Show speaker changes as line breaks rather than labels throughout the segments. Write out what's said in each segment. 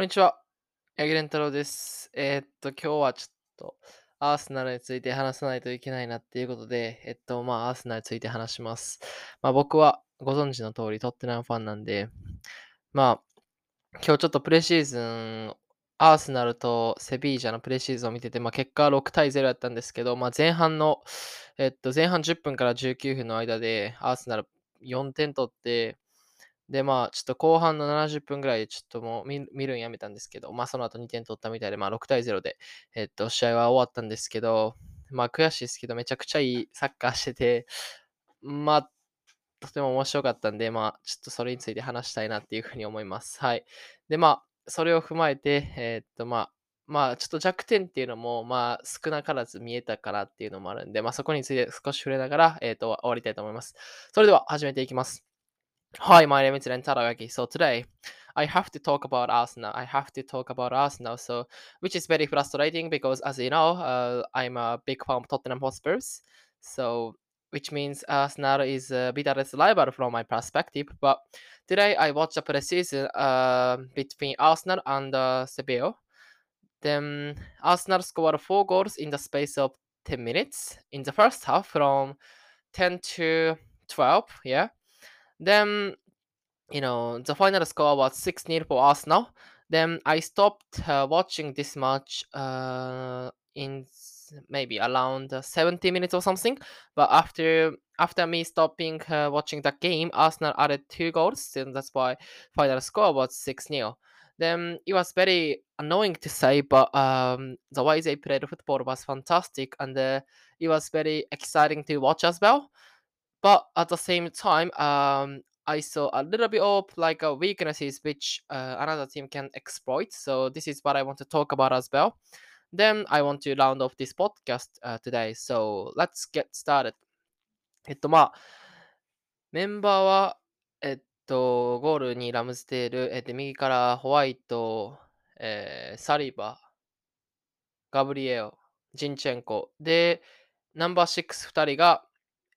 こんにちは。八木蓮太郎です。えーっと、今日はちょっと、アーセナルについて話さないといけないなっていうことで、えっと、まあ、アーセナルについて話します。まあ、僕はご存知の通り、トッテナムファンなんで、まあ、今日ちょっとプレシーズン、アーセナルとセビージャのプレシーズンを見てて、まあ、結果は6対0だったんですけど、まあ、前半の、えっと、前半10分から19分の間で、アーセナル4点取って、で、まあ、ちょっと後半の70分ぐらいでちょっともう見るんやめたんですけど、まあ、その後2点取ったみたいで、まあ、6対0で、えっと、試合は終わったんですけど、まあ、悔しいですけど、めちゃくちゃいいサッカーしてて、まあ、とても面白かったんで、まあ、ちょっとそれについて話したいなっていうふうに思います。はい。で、まあ、それを踏まえて、えっと、まあ、まあ、ちょっと弱点っていうのも、まあ、少なからず見えたからっていうのもあるんで、まあ、そこについて少し触れながら、えーっと、終わりたいと思います。それでは、始めていきます。Hi, my name is Rentaro Yagi. So today, I have to talk about Arsenal. I have to talk about Arsenal, so which is very frustrating because, as you know, uh, I'm a big fan of Tottenham Hotspurs. So, which means Arsenal is a bitterest rival from my perspective. But today, I watched a preseason uh, between Arsenal and uh, Seville. Then Arsenal scored four goals in the space of 10 minutes in the first half, from 10 to 12. Yeah. Then, you know, the final score was 6 0 for Arsenal. Then I stopped uh, watching this match uh, in maybe around uh, 70 minutes or something. But after after me stopping uh, watching the game, Arsenal added two goals, and that's why final score was 6 0. Then it was very annoying to say, but um, the way they played football was fantastic, and uh, it was very exciting to watch as well but at the same time, um, I saw a little bit of like a weaknesses which uh, another team can exploit. So this is what I want to talk about as well. Then I want to round off this podcast uh, today. So let's get started. えっとまあ、メンバーは、えっと、ゴールにラムスデール、えっと、右からホワイト、えー、サリバ、ガブリエオ、ジンチェンコ。で、ナンバー6、2人が、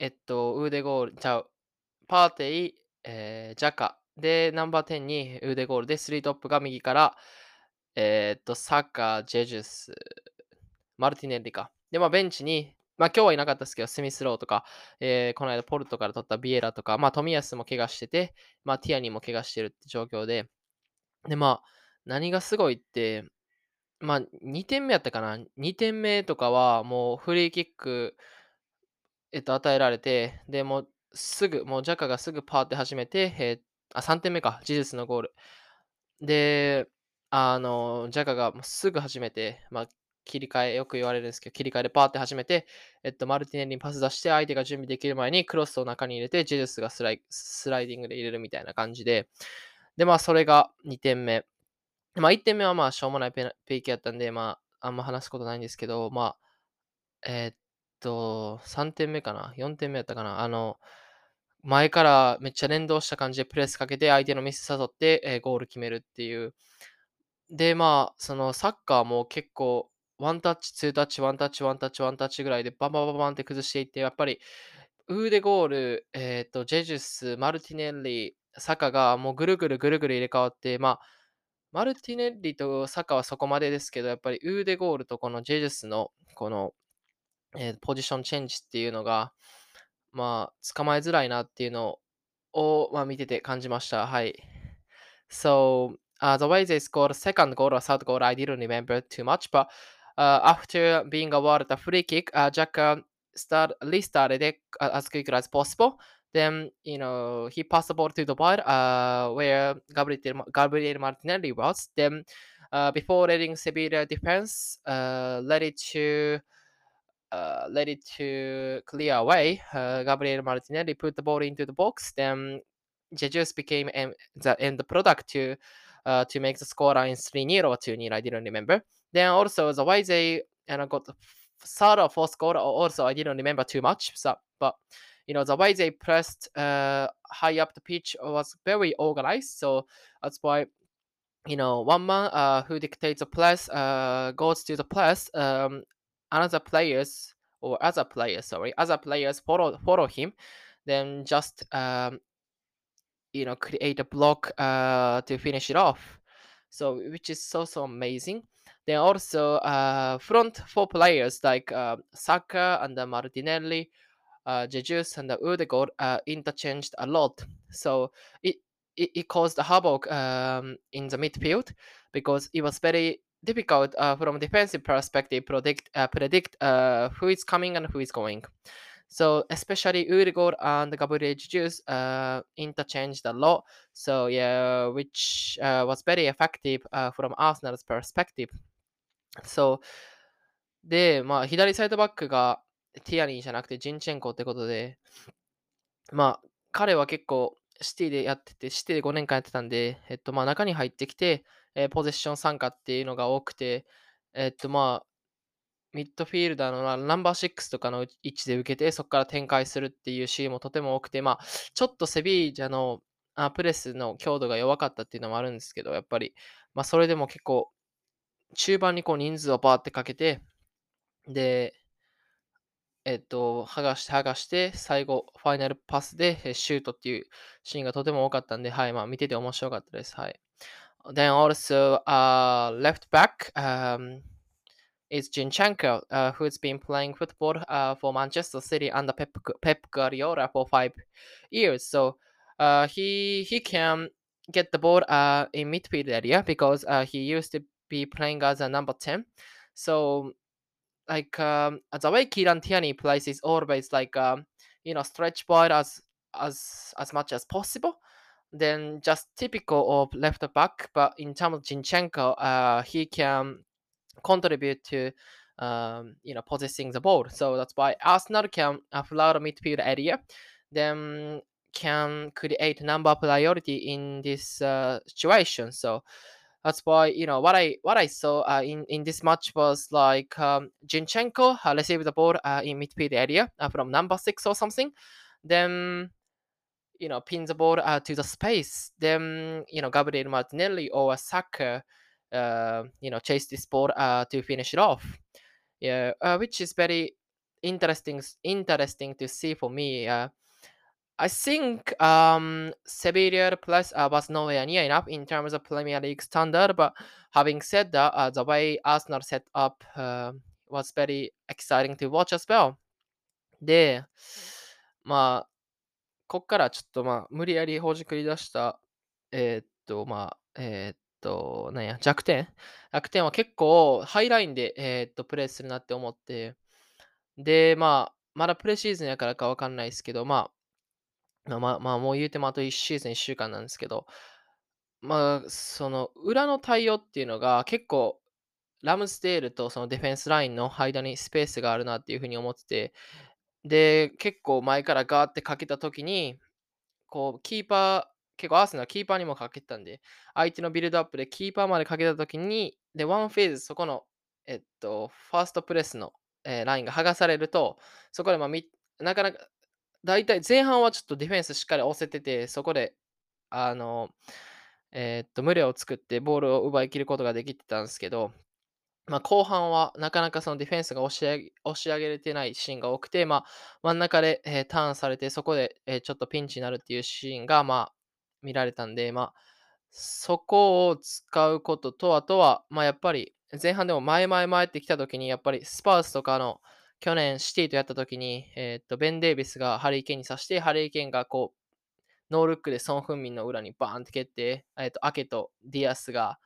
えっと、ウーデゴール、ちゃう、パーテイ、えージャカ。で、ナンバー10にウーデゴールで、3トップが右から、えーっと、サッカー、ジェジュス、マルティネリか。で、まあ、ベンチに、まあ、今日はいなかったですけど、スミスローとか、えーこの間、ポルトから取ったビエラとか、まあ、富安も怪我してて、まあ、ティアニも怪我してるって状況で、で、まあ、何がすごいって、まあ、2点目やったかな ?2 点目とかは、もうフリーキック、えっと、与えられて、で、もうすぐ、もうジャカがすぐパーって始めて、えーあ、3点目か、ジジュスのゴール。で、あの、ジャカがすぐ始めて、まあ、切り替え、よく言われるんですけど、切り替えでパーって始めて、えっと、マルティネリにパス出して、相手が準備できる前にクロスを中に入れて、ジジュスがスライスライディングで入れるみたいな感じで、で、まあ、それが2点目。まあ、1点目はまあ、しょうもないペナ PK やったんで、まあ、あんま話すことないんですけど、まあ、えーっと、3点目かな ?4 点目やったかなあの、前からめっちゃ連動した感じでプレスかけて、相手のミス誘って、えーゴール決めるっていう。で、まあ、そのサッカーも結構、ワンタッチ、ツータッチ、ワンタッチ、ワンタッチ、ワンタッチぐらいでバンバンバンバンって崩していって、やっぱり、ウーデゴール、えーと、ジェジュス、マルティネッリ、サカがもうぐるぐるぐるぐる入れ替わって、まあ、マルティネッリとサカはそこまでですけど、やっぱりウーデゴールとこのジェジュスのこの、えーポジションチェンジっていうのが、まあ、捕まえづらいなっていうのを、まあ、見てて感じました。はい。So, uh, the way they scored second goal or third goal, I didn't remember too much, but uh, after being awarded a free kick, uh, Jack uh, start, restarted it as quickly as possible. Then, you know, he passed the ball to the bar uh, where Gabriel, Gabriel Martinelli was. Then, uh, before letting Sevilla defense, uh, let it to uh, let it to clear away. Uh, Gabriel Martinelli put the ball into the box. Then Jesus became em- the end product to uh, to make the scoreline 3 0 or 2 0. I didn't remember. Then also the way they you know, got the third or fourth goal, also I didn't remember too much. So, but you know the way they pressed uh, high up the pitch was very organized. So that's why you know one man uh, who dictates the press uh, goes to the press. Um, another players or other players, sorry, other players follow follow him. Then just um, you know create a block uh, to finish it off. So which is so so amazing. Then also uh, front four players like uh, Saka and uh, Martinelli, uh, and uh, Odegaard uh, interchanged a lot. So it it, it caused havoc um, in the midfield because it was very difficult uh, from defensive perspective predict uh, predict uh, who is coming and who is going. So especially Udegaard and Gabriel Jesus uh, interchanged a lot. So yeah, which uh, was very effective uh, from Arsenal's perspective. そう。で、まあ、左サイドバックがティアニーじゃなくてジンチェンコってことで、まあ、彼は結構シティでやってて、シティで5年間やってたんで、えっと、まあ、中に入ってきて、えーポゼッション参加っていうのが多くて、えっと、まあ、ミッドフィールダーのナンバー6とかの位置で受けて、そこから展開するっていうシーンもとても多くて、まあ、ちょっとセビージャのあプレスの強度が弱かったっていうのもあるんですけど、やっぱり、まあ、それでも結構、中盤にこう人数をバーってかけて、で、えっと、剥がして剥がして、最後、ファイナルパスでシュートっていうシーンがとても多かったんで、はい、まあ見てて面白かったです。はい。Then also, uh, left back um, is Zinchenko, uh, who's been playing football uh, for Manchester City under Pep, Pep Guardiola for five years. So uh, he he can get the ball uh, in midfield area because uh, he used to be playing as a number 10. So like um, the way Kieran Tierney plays is always like um, you know stretch ball as as as much as possible. Then just typical of left back, but in terms of Zinchenko, uh, he can contribute to um, you know possessing the ball. So that's why Arsenal can flood midfield area, then can create number priority in this uh, situation. So that's why you know what I what I saw uh, in in this match was like um, Zinchenko uh, received the ball uh, in midfield area uh, from number six or something, then you know pin the ball uh, to the space. Then you know Gabriel Martinelli or Saka, uh, you know chase this ball uh, to finish it off. Yeah, uh, which is very interesting interesting to see for me. Uh, I think um, Sevilla plus uh, was nowhere near enough in terms of Premier League standard. But having said that, uh, the way Arsenal set up uh, was very exciting to watch as well. で、まあ、 こっからちょっとまあ、無理やりほじくり出した、えーっと、まあ、えーっと、なんや、弱点？弱点は結構ハイラインで、えーっと、プレイするなって思って、で、まあ、まだプレシーズンやからかわかんないですけど、まあ、まあまあ、もう言うてもあと1シーズン1週間なんですけど、まあ、その裏の対応っていうのが結構、ラムスデールとそのディフェンスラインの間にスペースがあるなっていうふうに思ってて、で、結構前からガーってかけたときに、こう、キーパー、結構アーセナルキーパーにもかけてたんで、相手のビルドアップでキーパーまでかけたときに、で、ワンフェーズ、そこの、えっと、ファーストプレスの、えーラインが剥がされると、そこで、まあ、なかなか、大体前半はちょっとディフェンスしっかり押せてて、そこで、あの、えーっと、無理を作ってボールを奪い切ることができてたんですけど、まあ、後半はなかなかそのディフェンスが押し上げ押し上げれてないシーンが多くて、まあ、真ん中で、えーターンされて、そこで、えーちょっとピンチになるっていうシーンが、まあ、見られたんで、まあ、そこを使うことと、あとは、まあ、やっぱり前半でも前々前ってきたときに、やっぱりスパースとかの去年シティとやったときに、えーっと、ベン・デイビスがハリー・ケンに刺して、ハリー・ケンがこう、ノールックでソン・フンミンの裏にバーンって蹴って、えーっと、アケとディアスが、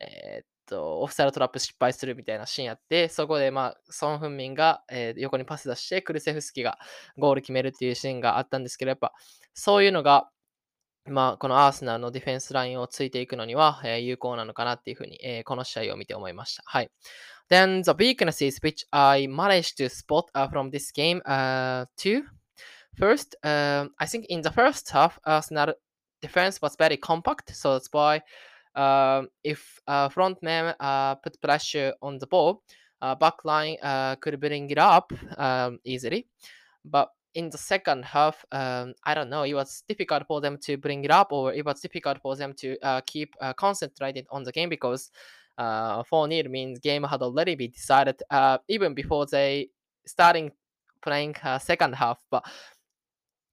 えーと、オフサイドトラップ失敗するみたいなシーンやって、そこで、まあ、ソン・フンミンが、えー横にパス出して、クルセフスキがゴール決めるっていうシーンがあったんですけど、やっぱ、そういうのが、まあ、このアーセナルのディフェンスラインをついていくのには、えー有効なのかなっていうふうに、えーこの試合を見て思いました。はい。Then the weaknesses which I managed to spot uh, from this game uh, too. First, um, I think in the first half, Arsenal defense was very compact, so that's why if uh, front man uh, put pressure on the ball, uh, back line uh, could bring it up um, easily. But in the second half, um, I don't know, it was difficult for them to bring it up, or it was difficult for them to uh, keep uh, concentrated on the game because uh, 4 0 means game had already been decided uh, even before they starting playing uh, second half. But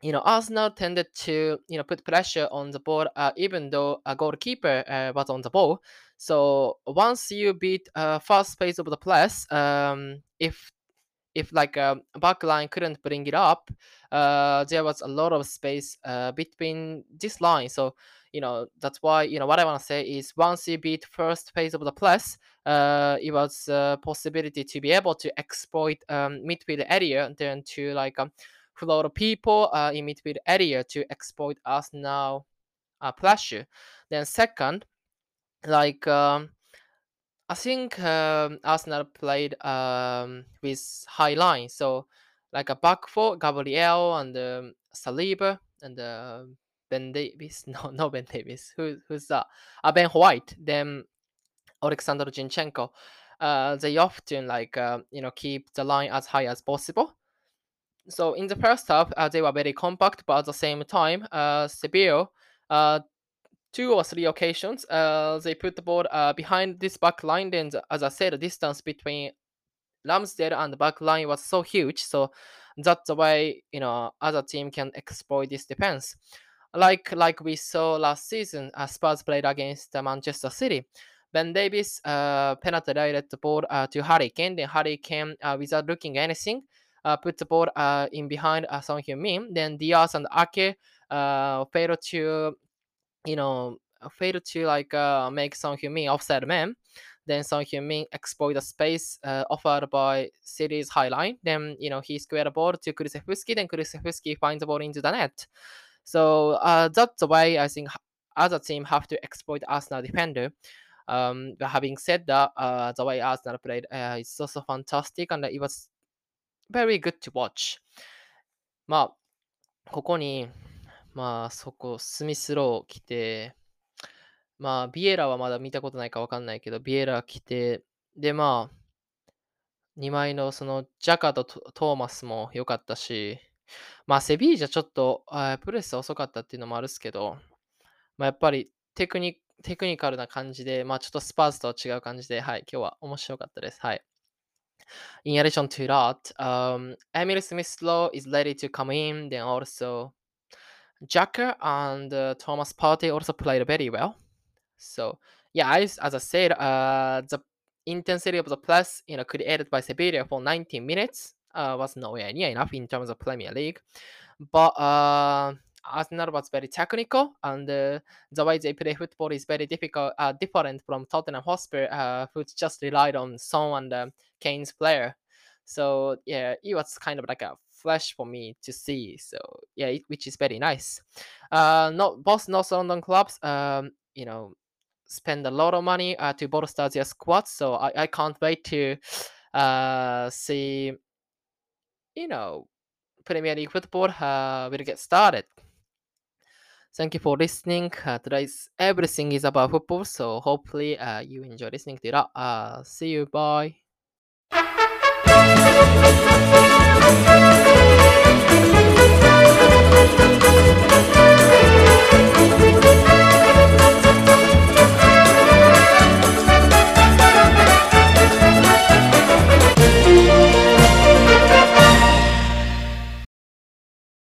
you know, Arsenal tended to, you know, put pressure on the ball, uh, even though a goalkeeper uh, was on the ball. So once you beat uh, first phase of the press, um, if if like a back line couldn't bring it up, uh, there was a lot of space uh, between this line. So you know that's why you know what I want to say is once you beat first phase of the press, uh, it was a possibility to be able to exploit um, midfield area then to like um, float people uh, in midfield area to exploit us now uh, pressure. Then second, like um, I think um, Arsenal played um, with high line, so like a back four, Gabriel and um, Saliba and uh, Ben Davies. No, no Ben Davies. Who, who's that? Uh, Ben White. Then Alexander Zinchenko. Uh, they often like uh, you know keep the line as high as possible. So in the first half, uh, they were very compact, but at the same time, uh, Seville uh, two or three occasions, uh, they put the ball uh, behind this back line. Then, as I said, the distance between Ramsdale and the back line was so huge. So that's the way you know other team can exploit this defense. Like like we saw last season, uh, Spurs played against uh, Manchester City. Ben Davies uh, penetrated the ball uh, to Harry Kane. Then Harry Kane, uh, without looking anything, put the ball uh, in behind uh, Son Heung-min. Then Dias and Ake uh, failed to you know, failed to like uh, make Son Heung-min offside man. Then Son Heung-min exploit the space uh, offered by City's high line. Then you know he squared the ball to Kulusevski. Then Kulusevski finds the ball into the net. So uh, that's the way I think other team have to exploit Arsenal defender. Um, but having said that, uh, the way Arsenal played uh, is also fantastic and it was very good to watch. まあ、ここに、まあ、そこ、スミスロー来て、まあ、ビエラはまだ見たことないかわかんないけど、ビエラ来て、で、まあ、2枚のそのジャカとトーマスも良かったし、まあ、セビージャちょっとあプレス遅かったっていうのもあるっすけど、まあ、やっぱりテクニテクニカルな感じで、まあ、ちょっとスパーズとは違う感じで、はい、今日は面白かったです。はい。In addition to that, um, Emile Smith Rowe is ready to come in. Then also, Xhaka and uh, Thomas Partey also played very well. So yeah, as I said, uh, the intensity of the press, you know, created by Sevilla for 19 minutes uh, was nowhere near enough in terms of Premier League. But uh, Arsenal was very technical, and uh, the way they play football is very difficult, uh, different from Tottenham Hotspur, uh, who just relied on Son and uh, Kane's player. So yeah, it was kind of like a flash for me to see. So yeah, it, which is very nice. Uh, not both North London clubs, um, you know, spend a lot of money uh, to bolster their squad. So I, I can't wait to uh, see, you know, Premier League football uh, will get started. Thank you for listening. Uh, today's everything is about football, so hopefully uh, you enjoy listening to that. Uh, see you. Bye.